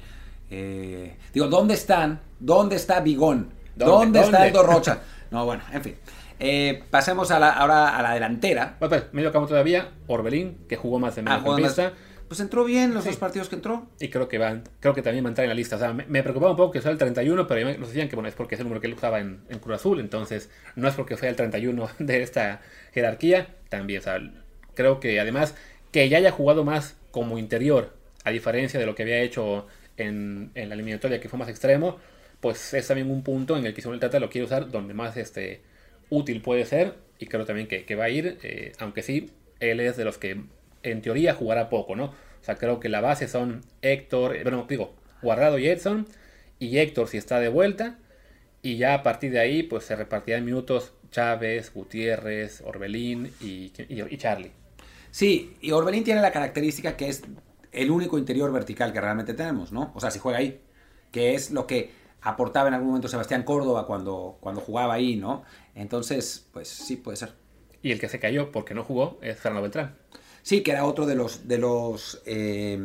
eh, digo, ¿dónde están? ¿Dónde está Bigón? ¿Dónde, ¿Dónde? está. Aldo [laughs] Rocha? No, bueno, en fin. Eh, pasemos a la, ahora a la delantera. Bueno, pues, medio campo todavía, Orbelín, que jugó más de Ah, jugando más- mediocampista. Pues entró bien los Sí. dos partidos que entró. Y creo que va, creo que también va a entrar en la lista. O sea, me, me preocupaba un poco que sea el 31, pero nos decían que bueno, es porque es el número que él usaba en, en Cruz Azul. Entonces, no es porque fue el 31 [laughs] de esta jerarquía. También, o sea, creo que además que ya haya jugado más como interior a diferencia de lo que había hecho en, en la eliminatoria que fue más extremo, pues es también un punto en el que Simón Tata lo quiere usar donde más este, útil puede ser y creo también que, que va a ir, eh, aunque sí, él es de los que en teoría jugará poco, ¿no? O sea, creo que la base son Héctor, eh, bueno, digo, Guardado y Edson, y Héctor si está de vuelta, y ya a partir de ahí, pues se repartirán minutos Chávez, Gutiérrez, Orbelín y, y, y Charlie. Sí, y Orbelín tiene la característica que es el único interior vertical que realmente tenemos, ¿no? O sea, si juega ahí, que es lo que aportaba en algún momento Sebastián Córdoba cuando, cuando jugaba ahí, ¿no? Entonces, pues sí, puede ser. Y el que se cayó porque no jugó es Fernando Beltrán. Sí, que era otro de los, de los eh,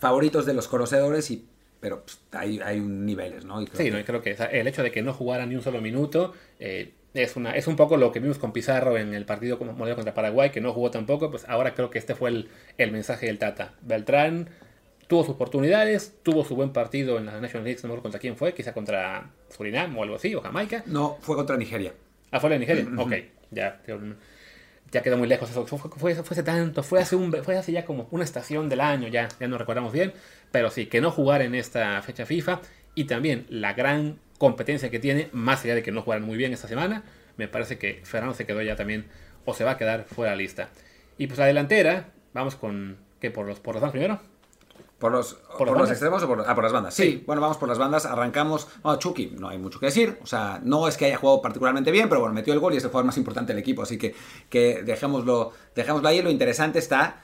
favoritos de los conocedores, y, pero pues, hay, hay niveles, ¿no? Y creo Sí, que- no, y creo que el hecho de que no jugara ni un solo minuto eh, es, una, es un poco lo que vimos con Pizarro en el partido como modelo contra Paraguay, que no jugó tampoco, pues ahora creo que este fue el, el mensaje del Tata. Beltrán tuvo sus oportunidades, tuvo su buen partido en la National League, no me contra quién fue, quizá contra Surinam o algo así, o Jamaica. No, fue contra Nigeria. Ah, fue la Nigeria. Ok, ya, ya quedó muy lejos eso. Fue, hace tanto, fue hace, un, fue hace ya como una estación del año, ya, ya no recordamos bien. Pero sí, que no jugar en esta fecha FIFA y también la gran competencia que tiene, más allá de que no jugaran muy bien esta semana, me parece que Fernando se quedó ya también o se va a quedar fuera de la lista. Y pues la delantera, vamos con, ¿qué? ¿Por los, por los primero? ¿Por los, ¿Por los extremos o por, ah, por las bandas? Sí. Sí. bueno, vamos por las bandas. Arrancamos. Bueno, Chucky, no hay mucho que decir. O sea, no es que haya jugado particularmente bien, pero bueno, metió el gol y es el jugador más importante del equipo. Así que, que dejémoslo, dejémoslo ahí. Lo interesante está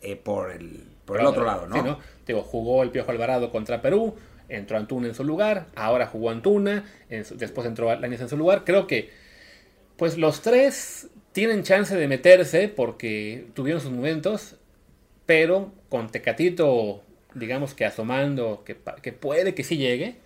eh, por el, por el otro lado, ¿no? Sí, ¿no? Digo, jugó el Piojo Alvarado contra Perú, entró Antuna en su lugar, ahora jugó Antuna, en su- después entró Lainez en su lugar. Creo que, pues los tres tienen chance de meterse porque tuvieron sus momentos, pero con Tecatito, digamos que asomando, que, que puede que sí llegue,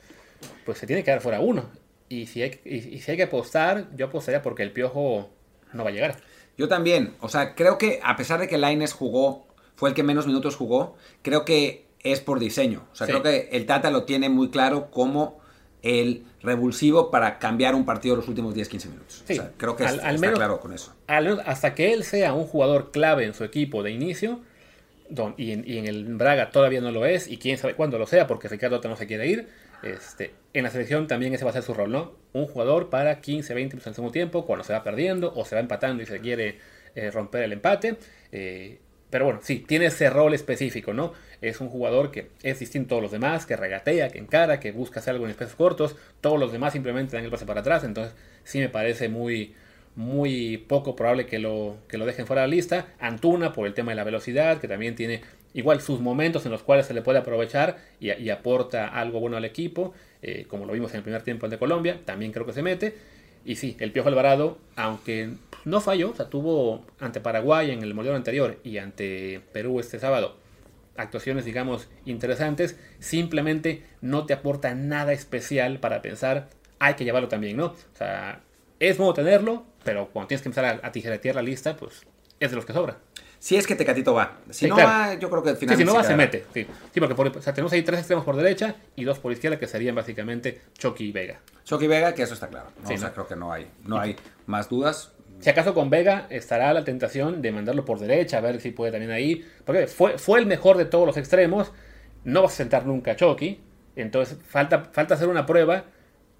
pues se tiene que dar fuera uno. Y si hay, y, y si hay que apostar, yo apostaría porque el Piojo no va a llegar. Yo también. O sea, creo que a pesar de que Laines jugó, fue el que menos minutos jugó, creo que es por diseño. O sea, Sí. creo que el Tata lo tiene muy claro como el revulsivo para cambiar un partido los últimos 10-15 minutos. Sí. O sea, creo que es- Al- al está menos- claro con eso. al menos hasta que él sea un jugador clave en su equipo de inicio, don- y, en, el Braga todavía no lo es, y quién sabe cuándo lo sea, porque Ricardo no se quiere ir, este, en la selección también ese va a ser su rol, ¿no? Un jugador para 15, 20 minutos en segundo tiempo, cuando se va perdiendo o se va empatando y se quiere eh, romper el empate. eh, pero bueno, sí, tiene ese rol específico, ¿no? Es un jugador que es distinto a los demás, que regatea, que encara, que busca hacer algo en espacios cortos. Todos los demás simplemente dan el pase para atrás. Entonces, sí me parece muy, muy poco probable que lo, que lo dejen fuera de la lista. Antuna por el tema de la velocidad, que también tiene igual sus momentos en los cuales se le puede aprovechar y, aporta algo bueno al equipo, eh, como lo vimos en el primer tiempo ante Colombia, también creo que se mete. Y sí, el Piojo Alvarado, aunque no falló, o sea, tuvo ante Paraguay en el Mundial anterior y ante Perú este sábado actuaciones, digamos, interesantes, simplemente no te aporta nada especial para pensar, hay que llevarlo también, ¿no? O sea, es bueno tenerlo, pero cuando tienes que empezar a, a tijeretear la lista, pues es de los que sobra. Si es que Tecatito va. Si Sí, no claro. va, yo creo que al Sí, final. si no va, se mete. Sí, Sí, porque por- o sea, tenemos ahí tres extremos por derecha y dos por izquierda, que serían básicamente Chucky y Vega. Chucky Vega, que eso está claro. ¿no? Sí, o sea, ¿no? creo que no hay, no hay más dudas. Si acaso con Vega estará la tentación de mandarlo por derecha, a ver si puede también ahí. Porque fue, fue el mejor de todos los extremos. No vas a sentar nunca a Chucky. Entonces falta, falta hacer una prueba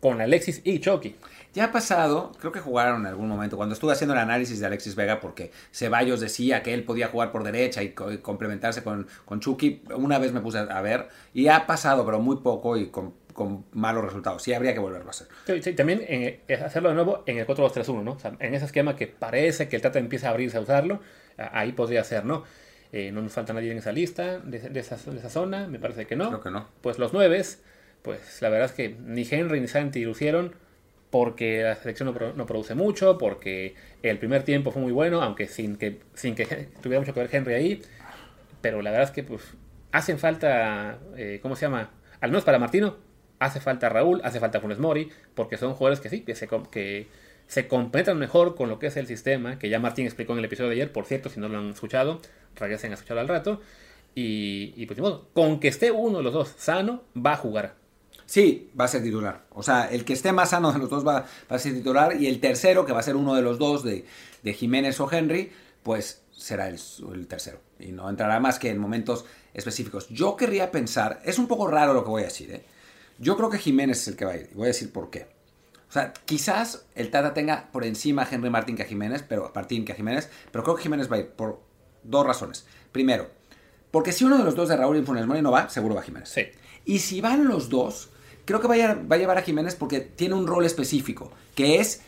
con Alexis y Chucky. Ya ha pasado, creo que jugaron en algún momento, cuando estuve haciendo el análisis de Alexis Vega, porque Ceballos decía que él podía jugar por derecha y, co- y complementarse con, con Chucky, una vez me puse a ver, y ha pasado, pero muy poco y con, con malos resultados. Sí, habría que volverlo a hacer. Sí, sí, también en- es hacerlo de nuevo en el 4-2-3-1, ¿no? O sea, en ese esquema que parece que el Tata empieza a abrirse a usarlo, ahí podría ser, ¿no? Eh, no nos falta nadie en esa lista, de, de esa, de esa zona, me parece que no. Creo que no. Pues los nueves, pues la verdad es que ni Henry ni Santi lucieron porque la selección no, pro- no produce mucho, porque el primer tiempo fue muy bueno, aunque sin que, sin que [laughs] tuviera mucho que ver Henry ahí. Pero la verdad es que pues hacen falta, eh, ¿cómo se llama? Al menos para Martino, hace falta Raúl, hace falta Funes Mori, porque son jugadores que sí, que se, que se mejor con lo que es el sistema, que ya Martín explicó en el episodio de ayer, por cierto, si no lo han escuchado, regresen a escucharlo al rato. Y, y pues ni modo, con que esté uno de los dos sano, va a jugar. Sí, va a ser titular. O sea, el que esté más sano de los dos va, va a ser titular. Y el tercero, que va a ser uno de los dos, de, de Jiménez o Henry, pues será el, el, tercero. Y no entrará más que en momentos específicos. Yo querría pensar, es un poco raro lo que voy a decir, ¿eh? Yo creo que Jiménez es el que va a ir. Y voy a decir por qué. O sea, quizás el Tata tenga por encima a Henry Martín que a Jiménez, pero Martín que a Jiménez, pero creo que Jiménez va a ir por dos razones. Primero, porque si uno de los dos de Raúl y Funes Mori no va, seguro va Jiménez. Sí. Y si van los dos, creo que va a, va a llevar a Jiménez porque tiene un rol específico, que es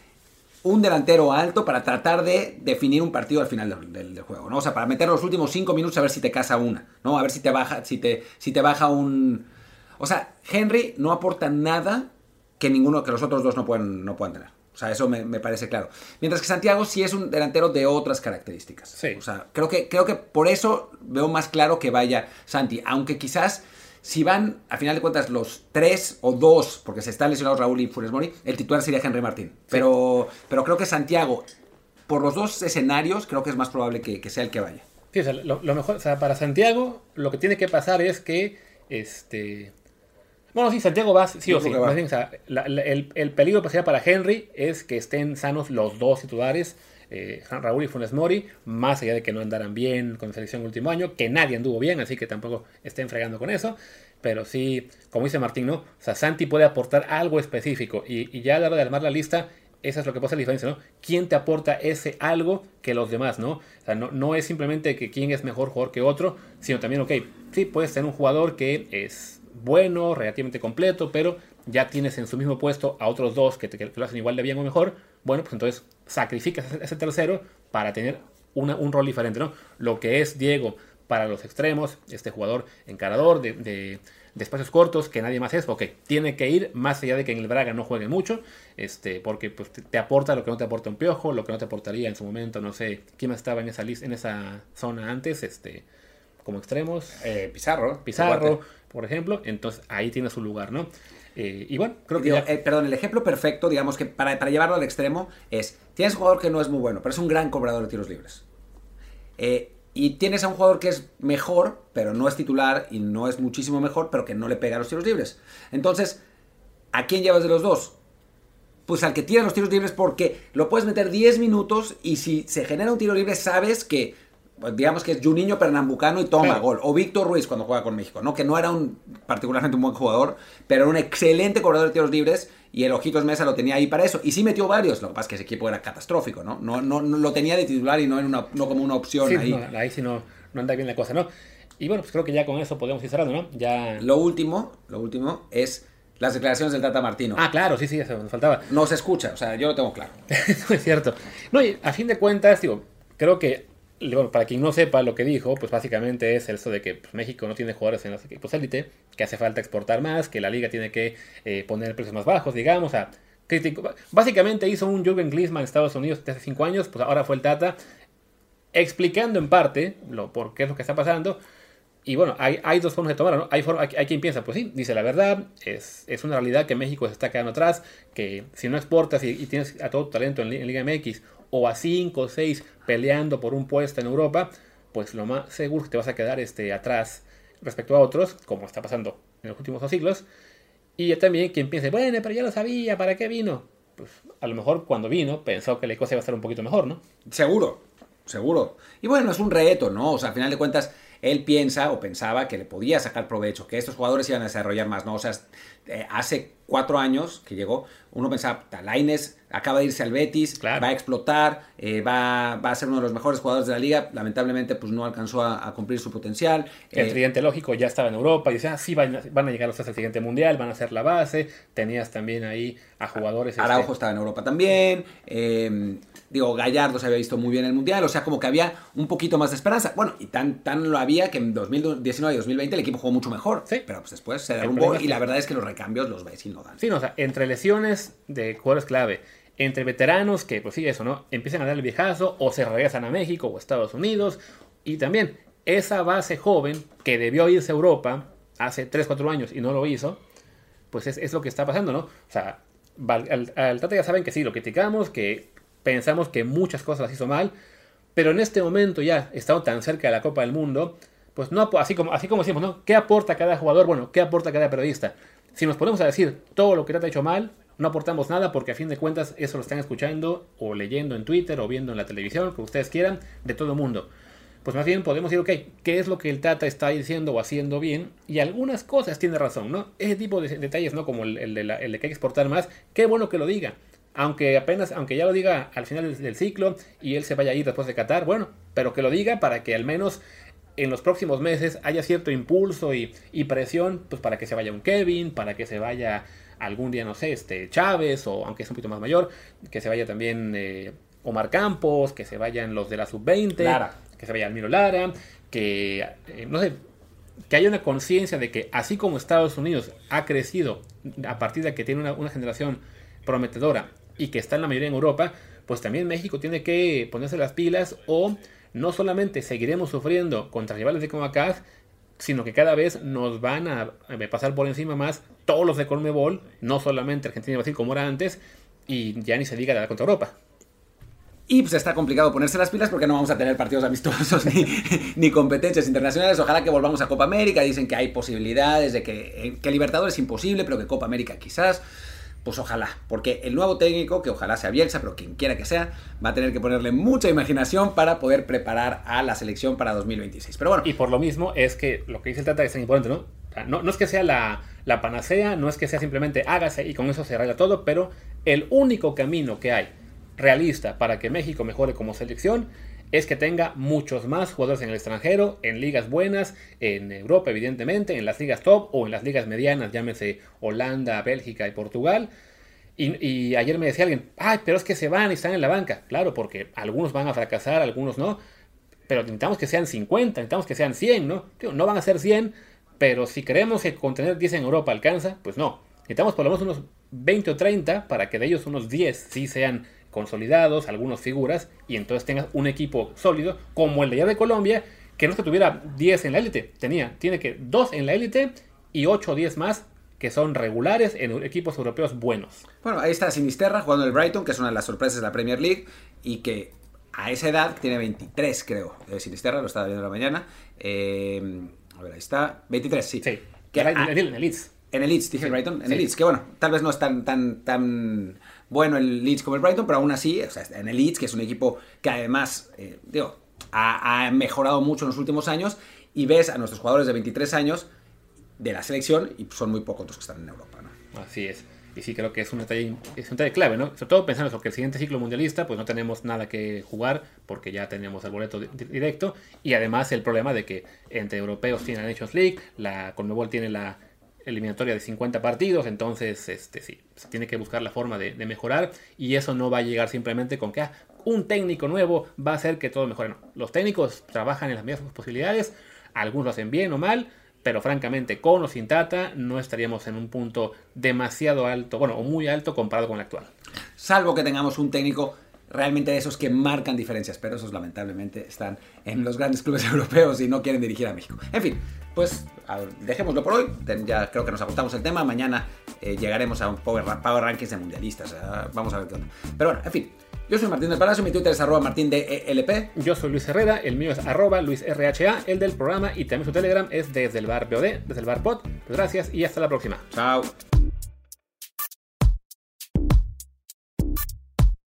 un delantero alto para tratar de definir un partido al final del, del, del, juego, ¿no? O sea, para meter los últimos cinco minutos a ver si te casa una, ¿no? A ver si te baja, si te, si te baja un... O sea, Henry no aporta nada que ninguno, que los otros dos no pueden, no puedan tener. O sea, eso me, me, parece claro. Mientras que Santiago sí es un delantero de otras características. Sí. O sea, creo que, creo que por eso veo más claro que vaya Santi. Aunque quizás si van, a final de cuentas, los tres o dos, porque se están lesionados Raúl y Funes Mori, el titular sería Henry Martín. Sí. Pero, pero creo que Santiago, por los dos escenarios, creo que es más probable que, que sea el que vaya. Sí, o sea, lo, lo, mejor, o sea, para Santiago, lo que tiene que pasar es que este. Bueno, sí, Santiago va, sí o sí. Más bien, o sea, la, la, el, el, peligro que para Henry es que estén sanos los dos titulares, eh, Raúl y Funes Mori, más allá de que no andaran bien con la selección el último año, que nadie anduvo bien, así que tampoco estén fregando con eso. Pero sí, como dice Martín, ¿no? O sea, Santi puede aportar algo específico y, ya a la hora de armar la lista, esa es lo que pasa la diferencia, ¿no? ¿Quién te aporta ese algo que los demás, ¿no? O sea, no, no es simplemente que quién es mejor jugador que otro, sino también, ok, sí, puedes tener un jugador que es bueno, relativamente completo, pero ya tienes en su mismo puesto a otros dos que, te, que lo hacen igual de bien o mejor, bueno, pues entonces sacrificas ese tercero para tener una, un rol diferente, ¿no? Lo que es Diego para los extremos, este jugador encarador de, de, de, espacios cortos que nadie más es, ok, tiene que ir más allá de que en el Braga no juegue mucho, este, porque pues, te, te, aporta lo que no te aporta un piojo, lo que no te aportaría en su momento, no sé, quién más estaba en esa lista, en esa zona antes, este, como extremos. Eh, Pizarro. Pizarro, por ejemplo, entonces ahí tiene su lugar, ¿no? Eh, y bueno, creo que. Digo, ya... eh, perdón, el ejemplo perfecto, digamos que para, para, llevarlo al extremo, es: tienes un jugador que no es muy bueno, pero es un gran cobrador de tiros libres. Eh, y tienes a un jugador que es mejor, pero no es titular y no es muchísimo mejor, pero que no le pega los tiros libres. Entonces, ¿a quién llevas de los dos? Pues al que tira los tiros libres porque lo puedes meter 10 minutos y si se genera un tiro libre sabes que digamos que es Juninho Pernambucano y toma claro. gol. O Víctor Ruiz cuando juega con México, ¿no? Que no era un particularmente un buen jugador, pero era un excelente cobrador de tiros libres y el Ojitos Mesa lo tenía ahí para eso. Y sí metió varios, lo que pasa es que ese equipo era catastrófico, ¿no? No, no, no lo tenía de titular y no, en una, no como una opción sí, ahí. No, ahí sí no, no anda bien la cosa, ¿no? Y bueno, pues creo que ya con eso podemos ir cerrando, ¿no? Ya... Lo último, lo último es las declaraciones del Tata Martino. Ah, claro, sí, sí, eso nos faltaba. No se escucha, o sea, yo lo tengo claro. [laughs] no es cierto. No, y a fin de cuentas, digo, creo que bueno, para quien no sepa lo que dijo, pues básicamente es eso de que pues, México no tiene jugadores en los equipos élite, que hace falta exportar más, que la liga tiene que eh, poner precios más bajos, digamos. O sea, criticó, básicamente hizo un Jürgen Klinsmann en Estados Unidos hace cinco años, pues ahora fue el Tata, explicando en parte lo, por qué es lo que está pasando. Y bueno, hay, hay dos formas de tomarlo, ¿no? Hay, hay, quien piensa, pues sí, dice la verdad, es, es una realidad que México se está quedando atrás, que si no exportas y, y tienes a todo tu talento en, en Liga MX o a 5 o 6 peleando por un puesto en Europa, pues lo más seguro es que te vas a quedar este, atrás respecto a otros, como está pasando en los últimos dos siglos. Y también quien piense, bueno, pero ya lo sabía, ¿para qué vino? Pues a lo mejor cuando vino pensó que la cosa iba a estar un poquito mejor, ¿no? Seguro, seguro. Y bueno, es un reto, ¿no? O sea, al final de cuentas, él piensa o pensaba que le podía sacar provecho, que estos jugadores iban a desarrollar más, ¿no? O sea, eh, hace cuatro años que llegó, uno pensaba, Talaines acaba de irse al Betis, claro. va a explotar, eh, va, va, a ser uno de los mejores jugadores de la liga, lamentablemente pues no alcanzó a, a cumplir su potencial. El eh, tridente lógico ya estaba en Europa y decía, ah, sí, van, van, a llegar hasta el siguiente mundial, van a ser la base, tenías también ahí a jugadores... Araujo este... estaba en Europa también, eh, digo, Gallardo se había visto muy bien en el mundial, o sea, como que había un poquito más de esperanza. Bueno, y tan, tan lo había que en 2019 y 2020 el equipo jugó mucho mejor, sí. pero pues después se derrumbó y la verdad es que los recambios los ves y no dan. Sí, no, o sea, entre lesiones de jugadores clave, entre veteranos que, pues sí, eso, ¿no? Empiezan a dar el viejazo o se regresan a México o Estados Unidos. Y también esa base joven que debió irse a Europa hace 3, 4 años y no lo hizo, pues es, es lo que está pasando, ¿no? O sea, al, al, Tata ya saben que sí, lo criticamos, que pensamos que muchas cosas las hizo mal, pero en este momento ya, estando tan cerca de la Copa del Mundo, pues no, así como, así como decimos, ¿no? ¿Qué aporta cada jugador? Bueno, ¿qué aporta cada periodista? Si nos ponemos a decir todo lo que Tata ha hecho mal, no aportamos nada porque a fin de cuentas eso lo están escuchando o leyendo en Twitter o viendo en la televisión, que ustedes quieran, de todo el mundo. Pues más bien podemos decir, ok, ¿qué es lo que el Tata está diciendo o haciendo bien? Y algunas cosas tiene razón, ¿no? Ese tipo de detalles, ¿no? Como el, de, el de que hay que exportar más, qué bueno que lo diga. Aunque apenas, aunque ya lo diga al final del, ciclo y él se vaya a ir después de Qatar, bueno, pero que lo diga para que al menos en los próximos meses haya cierto impulso y, presión, pues para que se vaya un Kevin, para que se vaya algún día, no sé, este Chávez, o aunque es un poquito más mayor, que se vaya también eh, Omar Campos, que se vayan los de la sub-20, que se vaya Almiro Lara, que, eh, no sé, que haya una conciencia de que así como Estados Unidos ha crecido a partir de que tiene una, generación prometedora y que está en la mayoría en Europa, pues también México tiene que ponerse las pilas o no solamente seguiremos sufriendo contra rivales de CONCACAF, sino que cada vez nos van a pasar por encima más todos los de Conmebol, no solamente Argentina y Brasil como era antes, y ya ni se diga la contra Europa. Y pues está complicado ponerse las pilas porque no vamos a tener partidos amistosos [laughs] ni, competencias internacionales. Ojalá que volvamos a Copa América. Dicen que hay posibilidades de que, eh, que Libertadores es imposible, pero que Copa América quizás. Pues ojalá, porque el nuevo técnico, que ojalá sea Bielsa, pero quien quiera que sea, va a tener que ponerle mucha imaginación para poder preparar a la selección para 2026. Pero bueno. Y por lo mismo es que lo que dice el Tata es tan importante, ¿no? No, no es que sea la, la panacea, no es que sea simplemente hágase y con eso se arregla todo, pero el único camino que hay realista para que México mejore como selección es que tenga muchos más jugadores en el extranjero, en ligas buenas, en Europa evidentemente, en las ligas top o en las ligas medianas, llámese Holanda, Bélgica y Portugal. Y, ayer me decía alguien, ay, pero es que se van y están en la banca. Claro, porque algunos van a fracasar, algunos no. Pero necesitamos que sean 50, necesitamos que sean 100, ¿no? no van a ser 100, pero si creemos que con tener 10 en Europa alcanza, pues no. Necesitamos por lo menos unos 20 o 30 para que de ellos unos 10 sí sean consolidados, algunas figuras, y entonces tengas un equipo sólido, como el de allá de Colombia, que no es que tuviera 10 en la élite, tenía, tiene que 2 en la élite y 8 o 10 más que son regulares en equipos europeos buenos. Bueno, ahí está Sinisterra jugando el Brighton, que es una de las sorpresas de la Premier League, y que a esa edad tiene 23, creo. Eh, Sinisterra, lo estaba viendo la mañana. Eh, a ver, ahí está. 23, sí. Sí. Que, en, el Leeds. En el Leeds, dije Brighton. En el Leeds, que bueno, tal vez no es tan, tan, tan bueno el Leeds como el Brighton, pero aún así, o sea, en el Leeds, que es un equipo que además, eh, digo, ha, mejorado mucho en los últimos años, y ves a nuestros jugadores de 23 años de la selección, y son muy pocos los que están en Europa, ¿no? Así es. Y sí creo que es un detalle, es un detalle clave, ¿no? Sobre todo pensando que el siguiente ciclo mundialista, pues no tenemos nada que jugar porque ya tenemos el boleto directo. Y además el problema de que entre europeos tiene la Nations League, la Conmebol tiene la eliminatoria de 50 partidos, entonces este, sí, se tiene que buscar la forma de, mejorar y eso no va a llegar simplemente con que ah, un técnico nuevo va a hacer que todo mejore. No. Los técnicos trabajan en las mismas posibilidades, algunos lo hacen bien o mal, pero francamente con o sin Tata no estaríamos en un punto demasiado alto, bueno, o muy alto comparado con el actual. Salvo que tengamos un técnico realmente de esos que marcan diferencias, pero esos lamentablemente están en los grandes clubes [laughs] europeos y no quieren dirigir a México. En fin, pues dejémoslo por hoy, ya creo que nos ajustamos el tema, mañana eh, llegaremos a un Power, power Rankings de mundialistas, vamos a ver qué onda. Pero bueno, en fin, yo soy Martín del Palacio, mi Twitter es arroba martín de ELP. Yo soy Luis Herrera, el mío es arroba luisrha, el del programa y también su Telegram es desde el bar POD, desde el bar POD. Pues gracias y hasta la próxima. Chao.